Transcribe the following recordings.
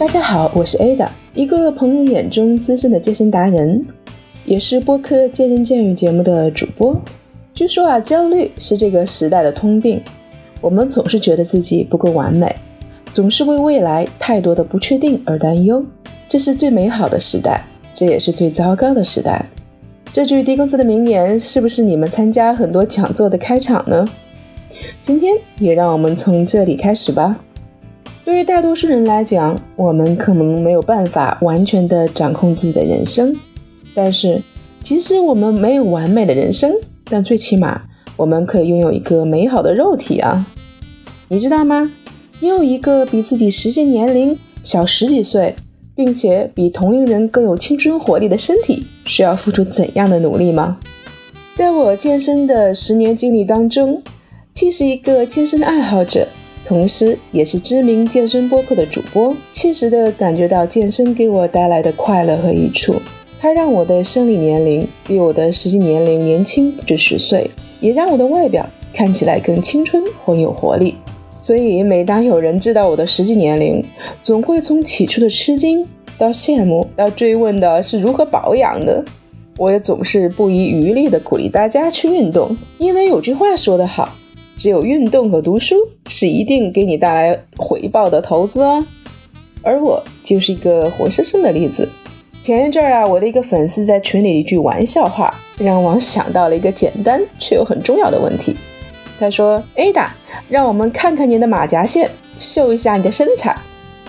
大家好，我是 Ada，一个朋友眼中资深的健身达人，也是播客《健身健语》节目的主播。据说啊，焦虑是这个时代的通病。我们总是觉得自己不够完美，总是为未来太多的不确定而担忧。这是最美好的时代，这也是最糟糕的时代。这句低工资的名言，是不是你们参加很多讲座的开场呢？今天也让我们从这里开始吧。对于大多数人来讲，我们可能没有办法完全的掌控自己的人生。但是，即使我们没有完美的人生，但最起码我们可以拥有一个美好的肉体啊！你知道吗？拥有一个比自己实际年龄小十几岁，并且比同龄人更有青春活力的身体，需要付出怎样的努力吗？在我健身的十年经历当中，既是一个健身爱好者。同时，也是知名健身播客的主播，切实的感觉到健身给我带来的快乐和益处。它让我的生理年龄比我的实际年龄年轻不止十岁，也让我的外表看起来更青春、很有活力。所以，每当有人知道我的实际年龄，总会从起初的吃惊到羡慕，到追问的是如何保养的。我也总是不遗余力的鼓励大家去运动，因为有句话说得好。只有运动和读书是一定给你带来回报的投资哦，而我就是一个活生生的例子。前一阵儿啊，我的一个粉丝在群里一句玩笑话，让我想到了一个简单却又很重要的问题。他说：“Ada，让我们看看你的马甲线，秀一下你的身材。”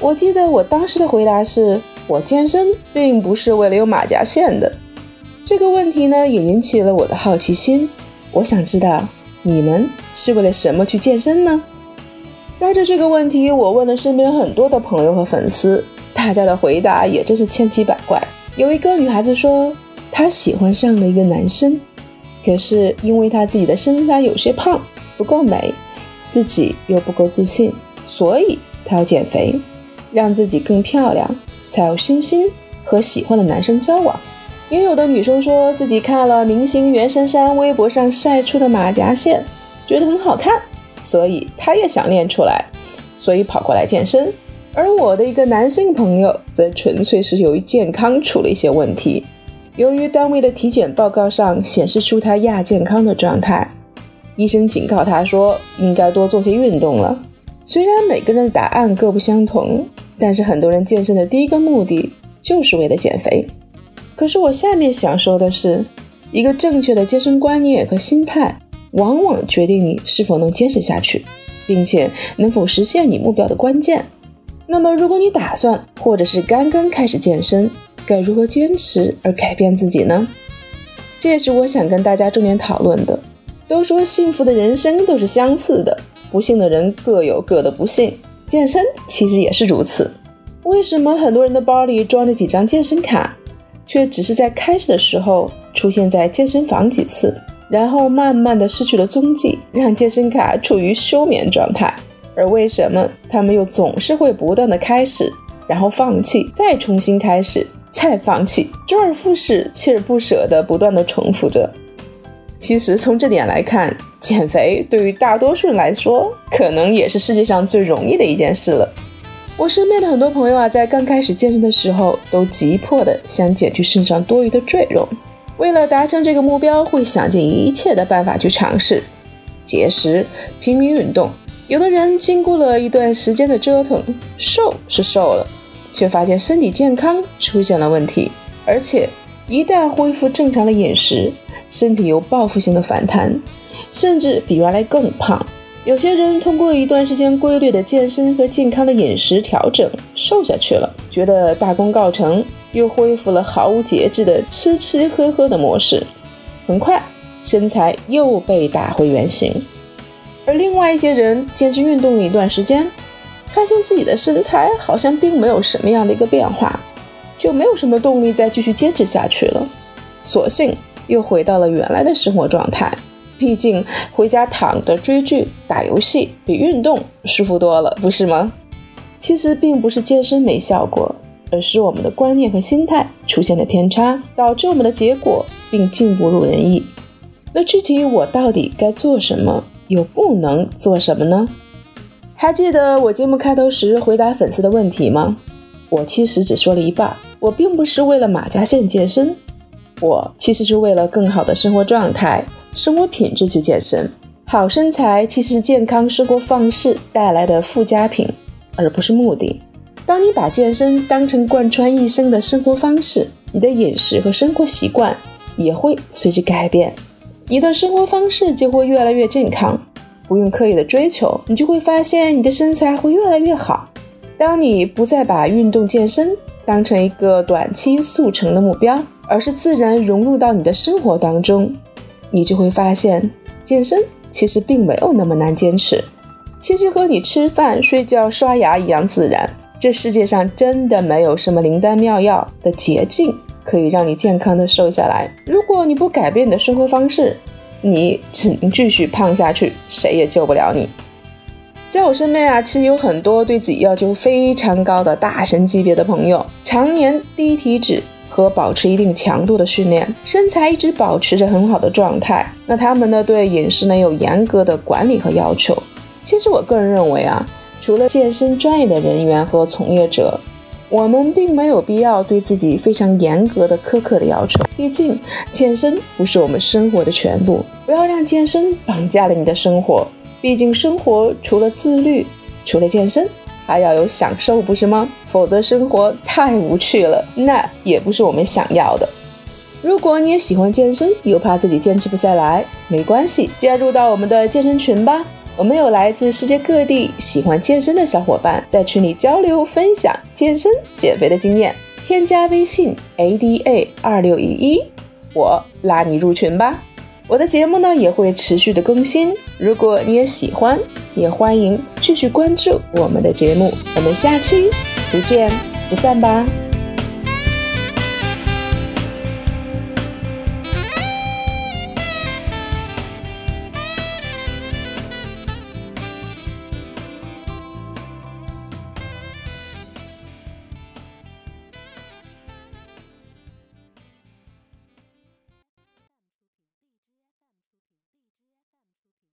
我记得我当时的回答是：“我健身并不是为了有马甲线的。”这个问题呢，也引起了我的好奇心，我想知道。你们是为了什么去健身呢？带着这个问题，我问了身边很多的朋友和粉丝，大家的回答也真是千奇百怪。有一个女孩子说，她喜欢上了一个男生，可是因为她自己的身材有些胖，不够美，自己又不够自信，所以她要减肥，让自己更漂亮，才有信心和喜欢的男生交往。也有的女生说自己看了明星袁姗姗微博上晒出的马甲线，觉得很好看，所以她也想练出来，所以跑过来健身。而我的一个男性朋友则纯粹是由于健康出了一些问题，由于单位的体检报告上显示出他亚健康的状态，医生警告他说应该多做些运动了。虽然每个人的答案各不相同，但是很多人健身的第一个目的就是为了减肥。可是我下面想说的是，一个正确的健身观念和心态，往往决定你是否能坚持下去，并且能否实现你目标的关键。那么，如果你打算或者是刚刚开始健身，该如何坚持而改变自己呢？这也是我想跟大家重点讨论的。都说幸福的人生都是相似的，不幸的人各有各的不幸。健身其实也是如此。为什么很多人的包里装着几张健身卡？却只是在开始的时候出现在健身房几次，然后慢慢的失去了踪迹，让健身卡处于休眠状态。而为什么他们又总是会不断的开始，然后放弃，再重新开始，再放弃，周而复始，锲而不舍的不断的重复着？其实从这点来看，减肥对于大多数人来说，可能也是世界上最容易的一件事了。我身边的很多朋友啊，在刚开始健身的时候，都急迫的想减去身上多余的赘肉。为了达成这个目标，会想尽一切的办法去尝试节食、拼命运动。有的人经过了一段时间的折腾，瘦是瘦了，却发现身体健康出现了问题，而且一旦恢复正常的饮食，身体又报复性的反弹，甚至比原来更胖。有些人通过一段时间规律的健身和健康的饮食调整，瘦下去了，觉得大功告成，又恢复了毫无节制的吃吃喝喝的模式，很快身材又被打回原形。而另外一些人坚持运动一段时间，发现自己的身材好像并没有什么样的一个变化，就没有什么动力再继续坚持下去了，索性又回到了原来的生活状态。毕竟回家躺着追剧、打游戏比运动舒服多了，不是吗？其实并不是健身没效果，而是我们的观念和心态出现了偏差，导致我们的结果并进不如人意。那具体我到底该做什么，又不能做什么呢？还记得我节目开头时回答粉丝的问题吗？我其实只说了一半。我并不是为了马甲线健身，我其实是为了更好的生活状态、生活品质去健身。好身材其实是健康生活方式带来的附加品，而不是目的。当你把健身当成贯穿一生的生活方式，你的饮食和生活习惯也会随之改变，你的生活方式就会越来越健康。不用刻意的追求，你就会发现你的身材会越来越好。当你不再把运动健身，当成一个短期速成的目标，而是自然融入到你的生活当中，你就会发现健身其实并没有那么难坚持，其实和你吃饭、睡觉、刷牙一样自然。这世界上真的没有什么灵丹妙药的捷径可以让你健康的瘦下来。如果你不改变你的生活方式，你只能继续胖下去，谁也救不了你。在我身边啊，其实有很多对自己要求非常高的大神级别的朋友，常年低体脂和保持一定强度的训练，身材一直保持着很好的状态。那他们呢，对饮食呢有严格的管理和要求。其实我个人认为啊，除了健身专业的人员和从业者，我们并没有必要对自己非常严格的苛刻的要求。毕竟健身不是我们生活的全部，不要让健身绑架了你的生活。毕竟生活除了自律，除了健身，还要有享受，不是吗？否则生活太无趣了，那也不是我们想要的。如果你也喜欢健身，又怕自己坚持不下来，没关系，加入到我们的健身群吧。我们有来自世界各地喜欢健身的小伙伴，在群里交流分享健身减肥的经验。添加微信 ada 二六一一，我拉你入群吧。我的节目呢也会持续的更新，如果你也喜欢，也欢迎继续关注我们的节目。我们下期不见不散吧。